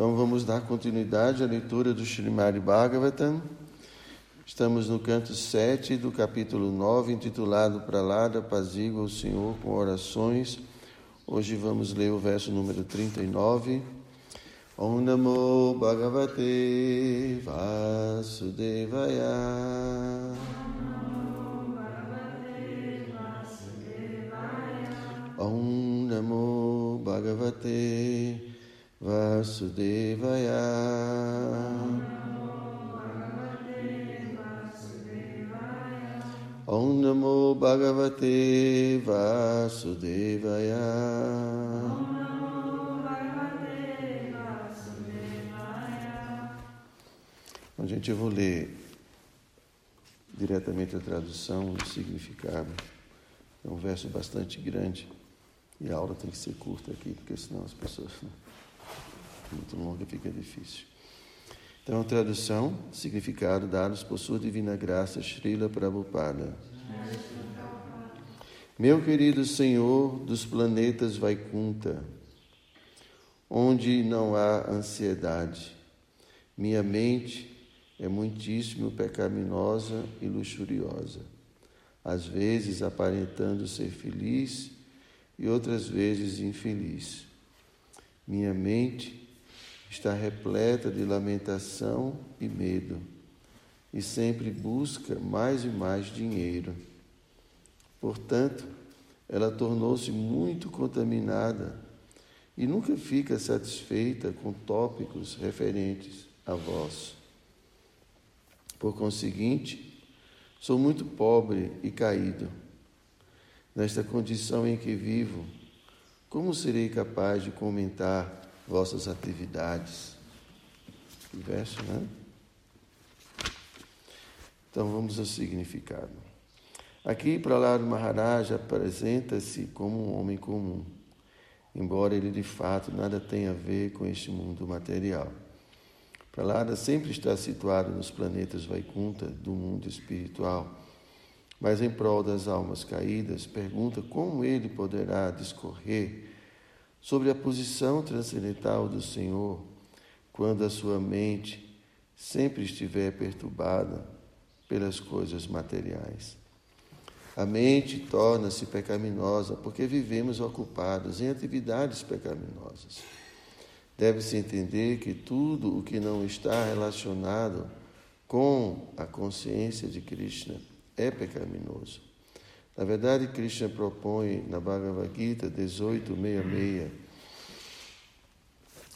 Então vamos dar continuidade à leitura do Srimad Bhagavatam. Estamos no canto 7 do capítulo 9, intitulado Para lá da Pazígua o Senhor com orações. Hoje vamos ler o verso número 39. Om Namo Bhagavate Vasudevaya. Om Namo Bhagavate Vasudevaya. Om Namo Bhagavate Vasudevaya. Bom, gente, eu vou ler diretamente a tradução e o significado. É um verso bastante grande e a aula tem que ser curta aqui, porque senão as pessoas. Né? Muito longa fica difícil. Então, tradução, significado dados por sua divina graça, Srila Prabhupada. Meu querido Senhor dos planetas Vaikunta, onde não há ansiedade, minha mente é muitíssimo pecaminosa e luxuriosa, às vezes aparentando ser feliz e outras vezes infeliz. Minha mente está repleta de lamentação e medo, e sempre busca mais e mais dinheiro. Portanto, ela tornou-se muito contaminada e nunca fica satisfeita com tópicos referentes a vós. Por conseguinte, sou muito pobre e caído. Nesta condição em que vivo, como serei capaz de comentar vossas atividades. Que verso, né? Então vamos ao significado. Aqui, Prahlada Maharaj apresenta-se como um homem comum, embora ele de fato nada tenha a ver com este mundo material. Prahlada sempre está situado nos planetas Vaikunta do mundo espiritual, mas em prol das almas caídas, pergunta como ele poderá discorrer sobre a posição transcendental do Senhor quando a sua mente sempre estiver perturbada pelas coisas materiais. A mente torna-se pecaminosa porque vivemos ocupados em atividades pecaminosas. Deve-se entender que tudo o que não está relacionado com a consciência de Krishna é pecaminoso. Na verdade, Krishna propõe na Bhagavad Gita 1866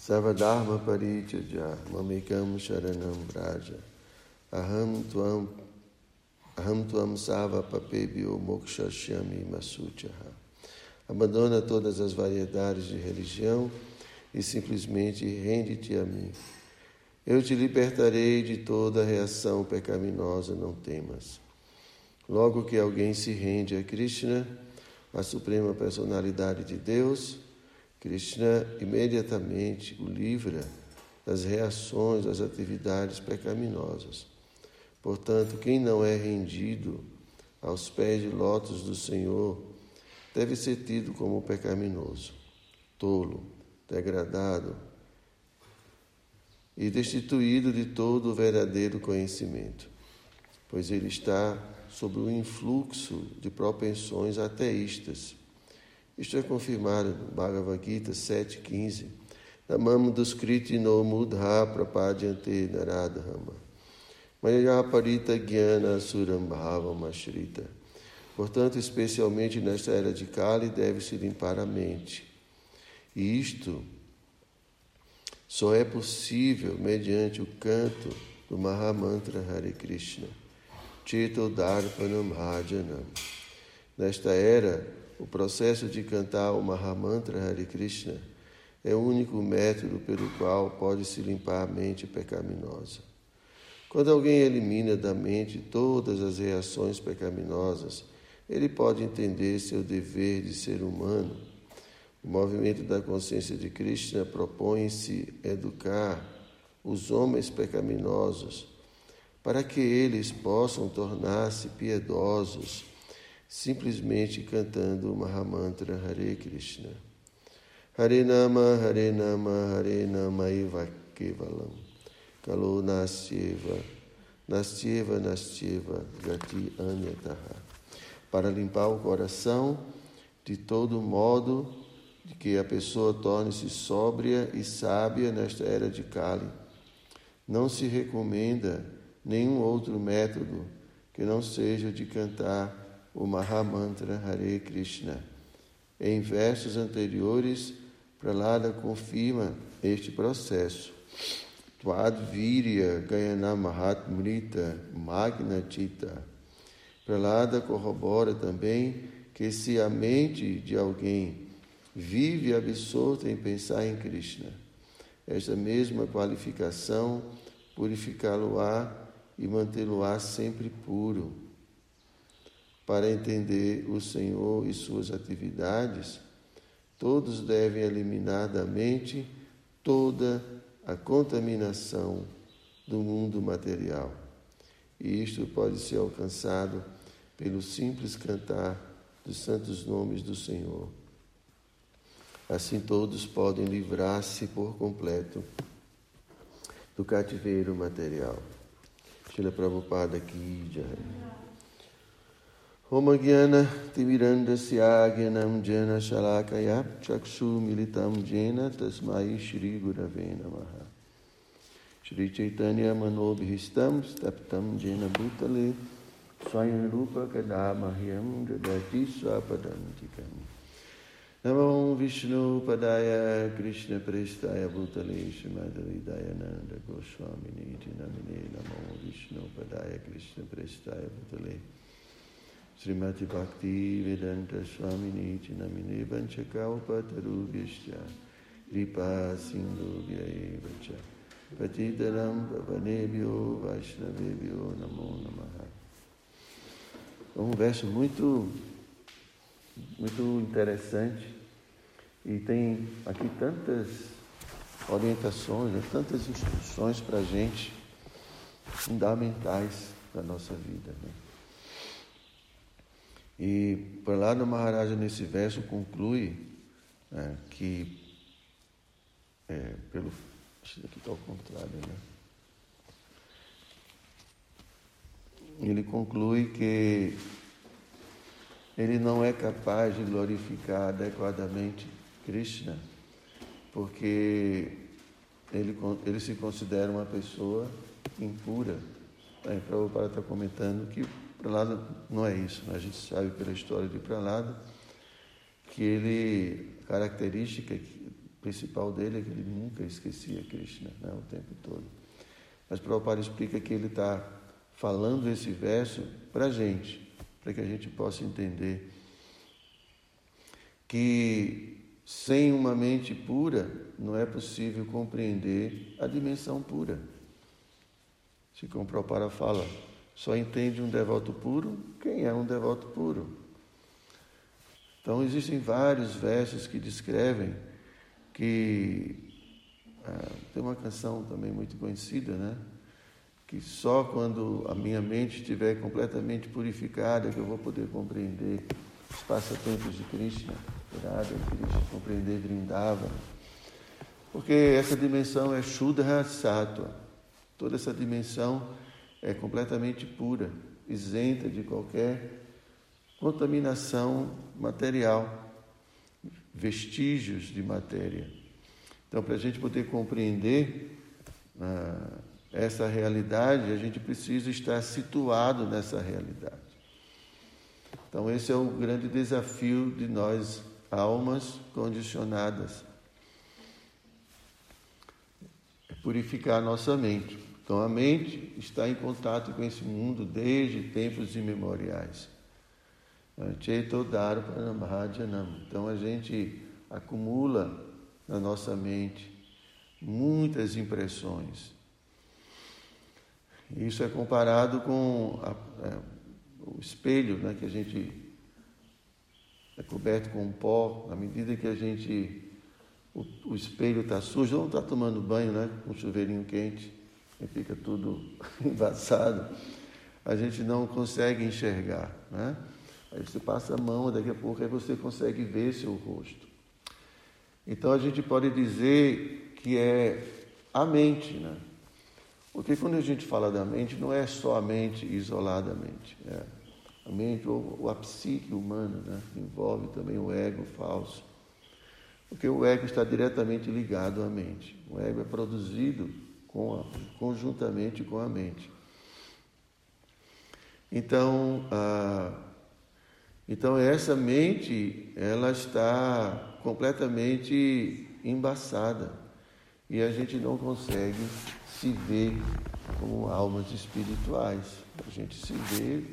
Sarvadharma Parichaja Mamekam Sharanam Braja Aham Tuam Aham Tuam Sava Papebio Mokshashyami Masuchaha Abandona todas as variedades de religião e simplesmente rende-te a mim. Eu te libertarei de toda reação pecaminosa, não temas. Logo que alguém se rende a Krishna, a suprema personalidade de Deus, Krishna imediatamente o livra das reações às atividades pecaminosas. Portanto, quem não é rendido aos pés de lótus do Senhor deve ser tido como pecaminoso, tolo, degradado e destituído de todo o verdadeiro conhecimento, pois ele está sobre o influxo de propensões ateístas. Isto é confirmado no Bhagavad Gita 7.15. Namam duskriti no mudha prapadyante naradhama. Mayaparita gyana surambhava ashrita. Portanto, especialmente nesta era de Kali, deve-se limpar a mente. E isto só é possível mediante o canto do Mahamantra Hare Krishna. Chito Darpanam Bhajanam. Nesta era, o processo de cantar o Mahamantra Hare Krishna é o único método pelo qual pode se limpar a mente pecaminosa. Quando alguém elimina da mente todas as reações pecaminosas, ele pode entender seu dever de ser humano. O movimento da consciência de Krishna propõe-se educar os homens pecaminosos para que eles possam tornar-se piedosos, simplesmente cantando o Mahamantra Hare Krishna. Hare Nama, Hare Nama, Hare Nama Eva Kevalam. Kalo Nasyeva, Nasyeva, Nasyeva, Gati Anyataha. Para limpar o coração de todo modo de que a pessoa torne-se sóbria e sábia nesta era de Kali. Não se recomenda nenhum outro método que não seja de cantar o Mahamantra Hare Krishna. Em versos anteriores, Pralada confirma este processo. Twadvirya Gayana Mahatmrita Magna Chita. Pralada corrobora também que se a mente de alguém vive absorta em pensar em Krishna, esta mesma qualificação purificá-lo-á e mantê-lo-á sempre puro. Para entender o Senhor e suas atividades, todos devem eliminar da mente toda a contaminação do mundo material. E isto pode ser alcançado pelo simples cantar dos santos nomes do Senhor. Assim todos podem livrar-se por completo do cativeiro material. शिल प्रभुपाद की जय होम ज्ञान तिमिरण्डस्याज्ञानं जेन शलाकया चक्षुमिलितं जेन तस्मै श्रीगुरवे नमः श्रीचैतन्यमनोभीष्टं स्तप्तं जैन भूतले स्वयं रूपकदा मह्यं ददति स्वपदन्तिकम् Namo Vishnu Padaya Krishna Prestaya Bhutale Srimad Dayananda Goswami Niti Namine Namo Vishnu Padaya Krishna Prestaya Bhutale Srimati Bhakti Vedanta Swami Niti Namine Vanchakaupa Tarubhyascha Kripa Sindhubhya Evacha Patitaram Pavanebhyo Vaishnavebhyo Namo Namaha Um verso muito muito interessante e tem aqui tantas orientações, né, tantas instruções para a gente, fundamentais da nossa vida. Né? E por lá no Maharaja, nesse verso, conclui né, que, é, pelo. Isso aqui está ao contrário, né? Ele conclui que ele não é capaz de glorificar adequadamente Krishna, porque ele, ele se considera uma pessoa impura. Aí Prabhupada está comentando que Pralada não é isso. Né? A gente sabe pela história de Pralada que ele, a característica principal dele é que ele nunca esquecia Krishna né? o tempo todo. Mas Prabhupada explica que ele está falando esse verso para a gente, para que a gente possa entender que sem uma mente pura, não é possível compreender a dimensão pura. Se Prabhupada fala, só entende um devoto puro quem é um devoto puro. Então existem vários versos que descrevem que ah, tem uma canção também muito conhecida, né? Que só quando a minha mente estiver completamente purificada que eu vou poder compreender os passatempos de Krishna. Radha Krishna, compreender Vrindava. Porque essa dimensão é Shudra Sattva. Toda essa dimensão é completamente pura, isenta de qualquer contaminação material, vestígios de matéria. Então, para a gente poder compreender ah, essa realidade, a gente precisa estar situado nessa realidade. Então, esse é o grande desafio de nós almas condicionadas. É purificar a nossa mente. Então a mente está em contato com esse mundo desde tempos imemoriais. Então a gente acumula na nossa mente muitas impressões. Isso é comparado com a, é, o espelho né, que a gente é coberto com pó, à medida que a gente. O, o espelho está sujo, não está tomando banho, né? Com chuveirinho quente, e fica tudo embaçado, a gente não consegue enxergar, né? Aí você passa a mão, daqui a pouco aí você consegue ver seu rosto. Então a gente pode dizer que é a mente, né? Porque quando a gente fala da mente, não é só a mente isoladamente. É a mente ou, a psique humana, né? envolve também o ego falso. Porque o ego está diretamente ligado à mente. O ego é produzido com a, conjuntamente com a mente. Então, a, então essa mente ela está completamente embaçada e a gente não consegue se ver como almas espirituais. A gente se vê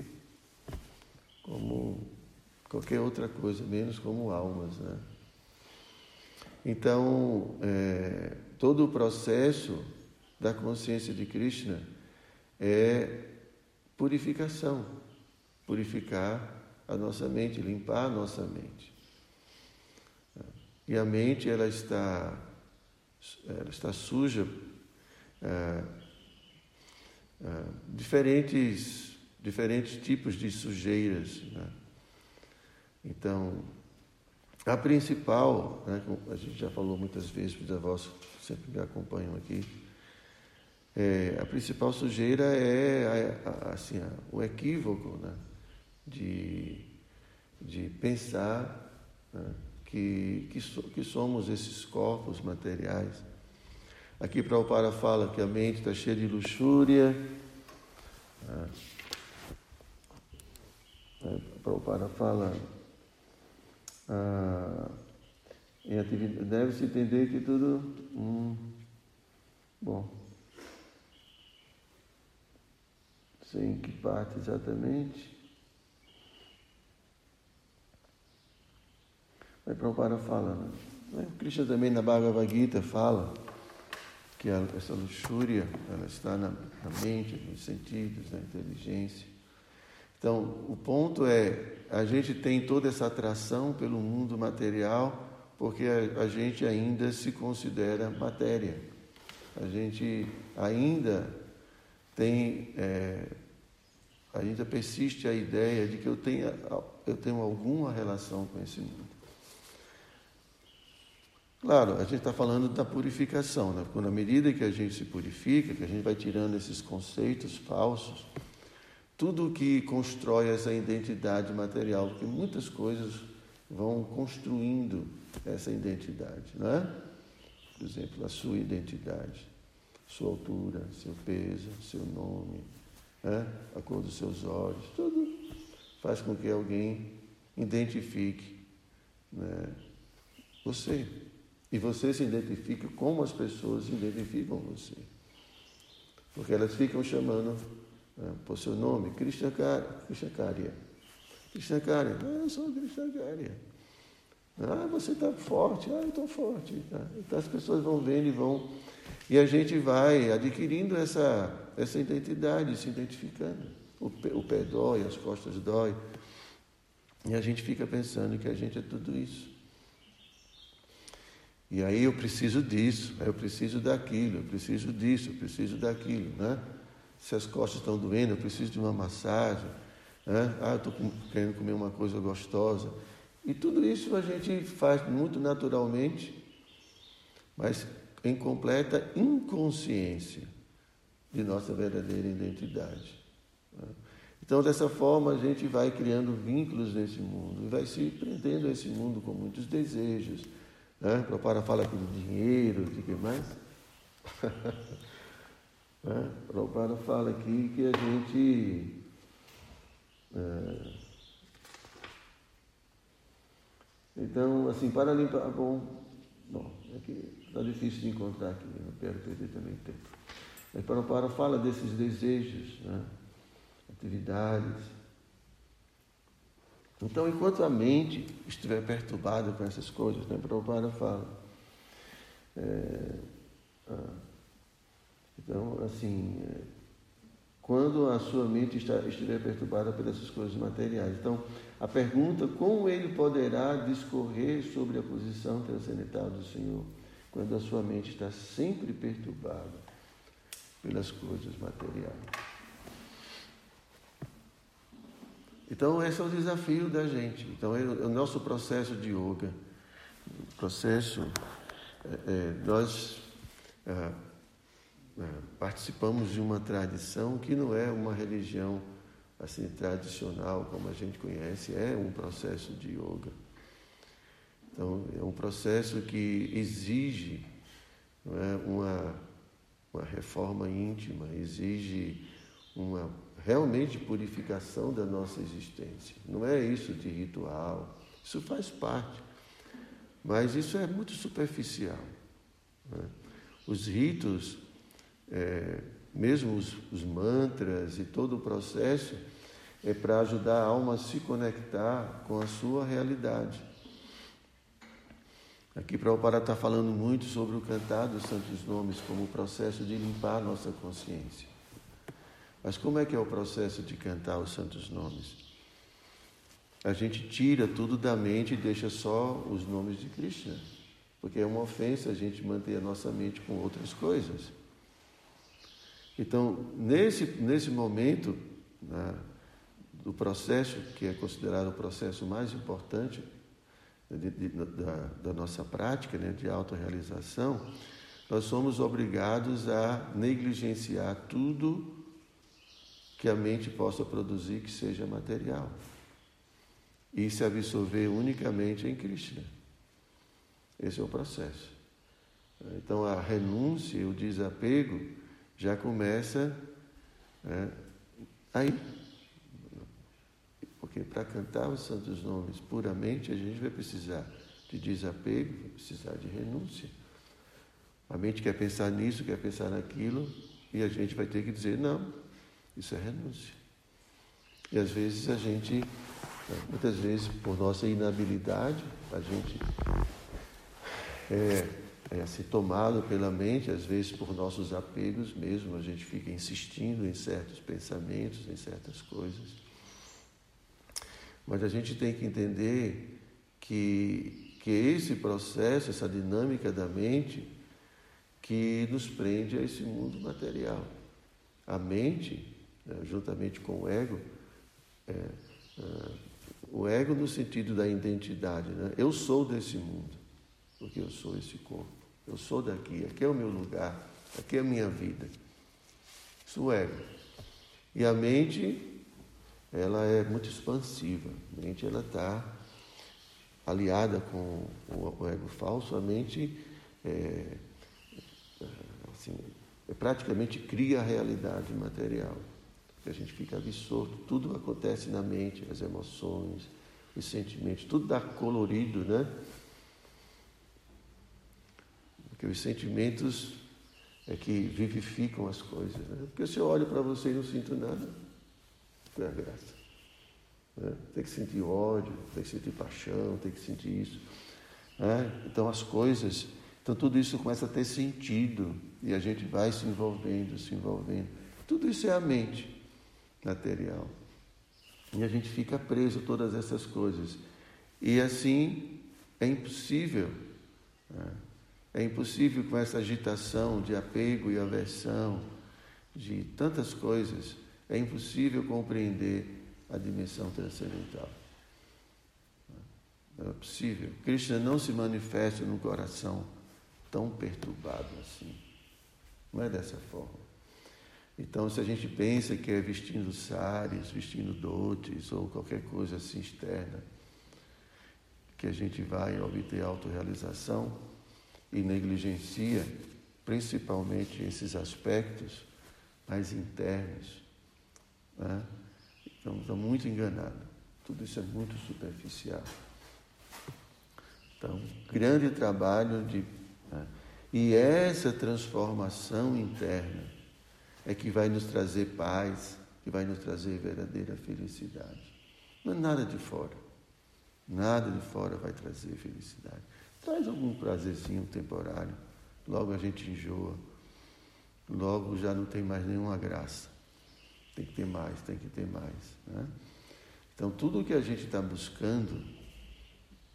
como qualquer outra coisa, menos como almas, né? Então, é, todo o processo da consciência de Krishna é purificação, purificar a nossa mente, limpar a nossa mente. E a mente ela está, ela está suja, é, é, diferentes, diferentes tipos de sujeiras. Né? Então, a principal, né, a gente já falou muitas vezes, os avós sempre me acompanham aqui, é, a principal sujeira é a, a, assim, a, o equívoco né, de, de pensar né, que, que, so, que, somos esses corpos materiais. Aqui Prabhupada fala que a mente está cheia de luxúria. Né, Prabhupada fala ah, deve-se entender que tudo. Hum, bom. em que parte exatamente. Mas Prabhupada fala, né? né? Krishna também na Bhagavad Gita fala que essa luxúria ela está na, na mente, nos sentidos, na inteligência. Então, o ponto é, a gente tem toda essa atração pelo mundo material porque a, a gente ainda se considera matéria. A gente ainda tem é, ainda persiste a ideia de que eu, tenha, eu tenho alguma relação com esse mundo. Claro, a gente está falando da purificação, né? À medida que a gente se purifica, que a gente vai tirando esses conceitos falsos, tudo que constrói essa identidade material, porque muitas coisas vão construindo essa identidade, não é? Por exemplo, a sua identidade, sua altura, seu peso, seu nome, né? a cor dos seus olhos, tudo faz com que alguém identifique né? você. E você se identifica como as pessoas identificam você. Porque elas ficam chamando né, por seu nome, Krishna Karya. Krishna Karya. Ah, eu sou Krishna Karya. Ah, você está forte. Ah, eu estou forte. Ah, então as pessoas vão vendo e vão. E a gente vai adquirindo essa essa identidade, se identificando. O pé, o pé dói, as costas dói. E a gente fica pensando que a gente é tudo isso. E aí eu preciso disso, eu preciso daquilo, eu preciso disso, eu preciso daquilo, né? Se as costas estão doendo, eu preciso de uma massagem, né? Ah, eu estou querendo comer uma coisa gostosa. E tudo isso a gente faz muito naturalmente, mas em completa inconsciência de nossa verdadeira identidade. Né? Então, dessa forma, a gente vai criando vínculos nesse mundo e vai se prendendo a esse mundo com muitos desejos. Né? Prabhupada fala aqui do dinheiro, de que mais? né? Prabhupada fala aqui que a gente. É... Então, assim, para limpar. Bom, bom, é que está difícil de encontrar aqui, não quero perder também tempo. Mas Prabhupada fala desses desejos, né? atividades. Então, enquanto a mente estiver perturbada com essas coisas, né? Prabhupada fala. É, ah, então, assim, é, quando a sua mente está, estiver perturbada por essas coisas materiais. Então, a pergunta, como ele poderá discorrer sobre a posição transcendental do Senhor, quando a sua mente está sempre perturbada? pelas coisas materiais. Então, esse é o desafio da gente. Então, é o nosso processo de yoga processo, é, é, nós é, é, participamos de uma tradição que não é uma religião assim tradicional como a gente conhece, é um processo de yoga. Então, é um processo que exige é, uma, uma reforma íntima, exige uma realmente purificação da nossa existência. Não é isso de ritual, isso faz parte, mas isso é muito superficial. Né? Os ritos, é, mesmo os, os mantras e todo o processo, é para ajudar a alma a se conectar com a sua realidade. Aqui Prabhupada está falando muito sobre o cantar dos santos nomes como o processo de limpar a nossa consciência. Mas como é que é o processo de cantar os santos nomes? A gente tira tudo da mente e deixa só os nomes de Krishna. Porque é uma ofensa a gente manter a nossa mente com outras coisas. Então, nesse, nesse momento né, do processo, que é considerado o processo mais importante de, de, da, da, nossa prática né, de autorrealização, nós somos obrigados a negligenciar tudo que a mente possa produzir que seja material e se absorver unicamente em Krishna. Esse é o processo. Então a renúncia, o desapego já começa é, aí. Porque para cantar os santos nomes puramente, a gente vai precisar de desapego, vai precisar de renúncia. A mente quer pensar nisso, quer pensar naquilo, e a gente vai ter que dizer não, isso é renúncia. E às vezes a gente, muitas vezes por nossa inabilidade, a gente é, é assim, tomado pela mente, às vezes por nossos apegos mesmo, a gente fica insistindo em certos pensamentos, em certas coisas. Mas a gente tem que entender que, que esse processo, essa dinâmica da mente, que nos prende a esse mundo material. A mente né, juntamente com o ego, é, é, o ego no sentido da identidade. Né? Eu sou desse mundo, porque eu sou esse corpo. Eu sou daqui, aqui é o meu lugar, aqui é a minha vida. Isso é o ego. E a mente, ela é muito expansiva. A mente, ela está aliada com o ego falso. A mente, é, é assim, é, praticamente cria a realidade material que a gente fica absorto, tudo acontece na mente, as emoções, os sentimentos, tudo dá colorido, né? Porque os sentimentos é que vivificam as coisas. Né? Porque se eu olho para você e não sinto nada, não é graça. Né? Tem que sentir ódio, tem que sentir paixão, tem que sentir isso. Né? Então as coisas, então tudo isso começa a ter sentido e a gente vai se envolvendo, se envolvendo. Tudo isso é a mente material. E a gente fica preso a todas essas coisas. E assim é impossível. Né? É impossível com essa agitação de apego e aversão, de tantas coisas, é impossível compreender a dimensão transcendental. Não é possível. Krishna não se manifesta num coração tão perturbado assim. Não é dessa forma. Então, se a gente pensa que é vestindo sares, vestindo dotes ou qualquer coisa assim externa, que a gente vai obter autorrealização e negligencia principalmente esses aspectos mais internos, né? então está muito enganado. Tudo isso é muito superficial. Então, grande trabalho de. Né? E essa transformação interna é que vai nos trazer paz, que vai nos trazer verdadeira felicidade. Não é nada de fora. Nada de fora vai trazer felicidade. Traz algum prazerzinho temporário, logo a gente enjoa, logo já não tem mais nenhuma graça. Tem que ter mais, tem que ter mais. Né? Então, tudo o que a gente está buscando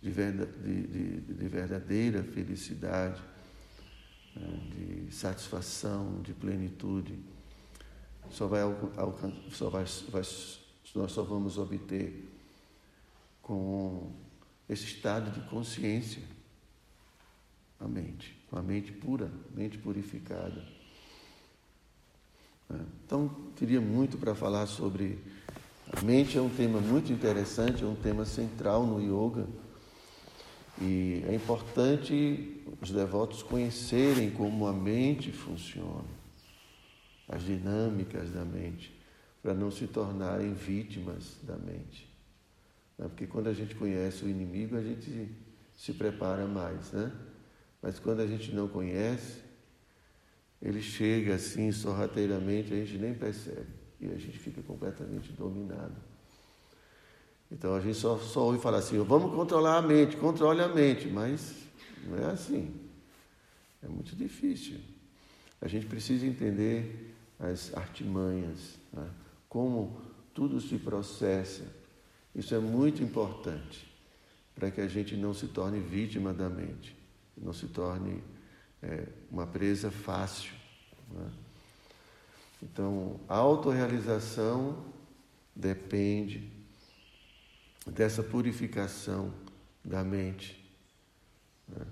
de, de, de, verdadeira felicidade, né? de satisfação, de plenitude, só vai, só vai, vai, nós só vamos obter com esse estado de consciência a mente, com a mente pura, mente purificada. É. Então, teria muito para falar sobre a mente, é um tema muito interessante, é um tema central no yoga. E é importante os devotos conhecerem como a mente funciona, as dinâmicas da mente, para não se tornarem vítimas da mente. Né? Porque quando a gente conhece o inimigo, a gente se prepara mais, né? Mas quando a gente não conhece, ele chega assim sorrateiramente, a gente nem percebe e a gente fica completamente dominado. Então a gente só, só ouve falar assim: vamos controlar a mente, controle a mente, mas não é assim. É muito difícil. A gente precisa entender as artimanhas, né? como tudo se processa. Isso é muito importante para que a gente não se torne vítima da mente não se torne é, uma presa fácil. Né? Então, a autorrealização depende dessa purificação da mente. Né?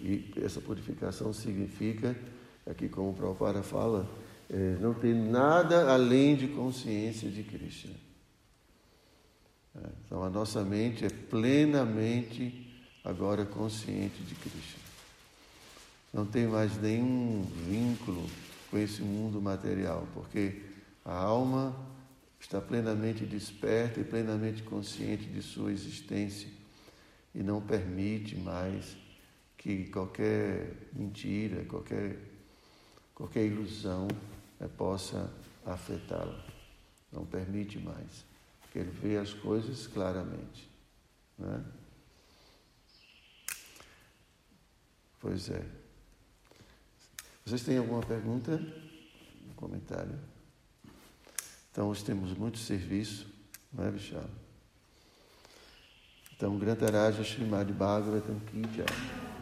E essa purificação significa, aqui como o Prabhupada fala, é, não ter nada além de consciência de Krishna. É, então a nossa mente é plenamente agora consciente de Cristo. Não tem mais nenhum vínculo com esse mundo material, porque a alma está plenamente desperta e plenamente consciente de sua existência e não permite mais que qualquer mentira, qualquer, qualquer ilusão possa afetá-la. Não permite mais, porque ele vê as coisas claramente. Né? Pois é. Vocês têm alguma pergunta? Um comentário? Então, hoje temos muito serviço, não é, Vishal? Então, Grantaraja Srimad Bhagavatam Ki Jai.